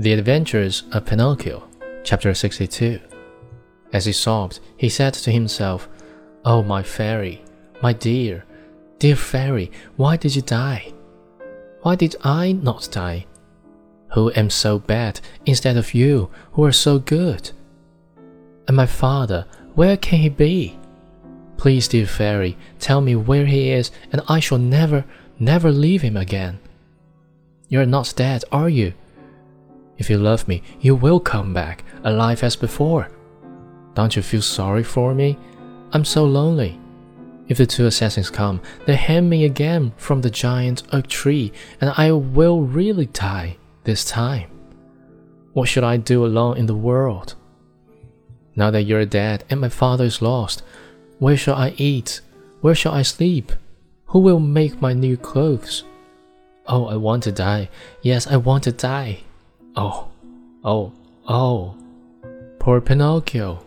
The Adventures of Pinocchio, Chapter 62. As he sobbed, he said to himself, Oh, my fairy, my dear, dear fairy, why did you die? Why did I not die? Who am so bad instead of you, who are so good? And my father, where can he be? Please, dear fairy, tell me where he is, and I shall never, never leave him again. You are not dead, are you? If you love me, you will come back, alive as before. Don't you feel sorry for me? I'm so lonely. If the two assassins come, they hang me again from the giant oak tree, and I will really die this time. What should I do alone in the world? Now that you're dead and my father is lost, where shall I eat? Where shall I sleep? Who will make my new clothes? Oh, I want to die. Yes, I want to die. Oh, oh, oh. Poor Pinocchio.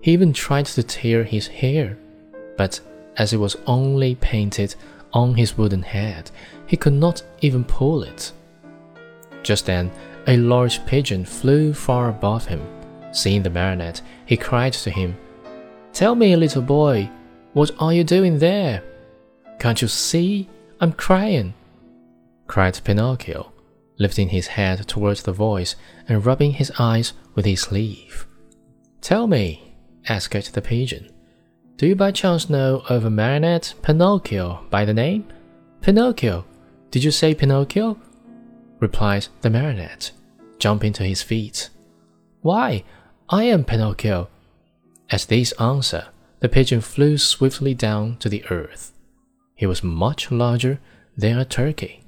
He even tried to tear his hair, but as it was only painted on his wooden head, he could not even pull it. Just then, a large pigeon flew far above him. Seeing the marionette, he cried to him, Tell me, little boy, what are you doing there? Can't you see? I'm crying, cried Pinocchio lifting his head towards the voice and rubbing his eyes with his sleeve. Tell me, asked the pigeon, do you by chance know of a marionette Pinocchio by the name? Pinocchio, did you say Pinocchio? replied the marionette, jumping to his feet. Why, I am Pinocchio. At this answer, the pigeon flew swiftly down to the earth. He was much larger than a turkey.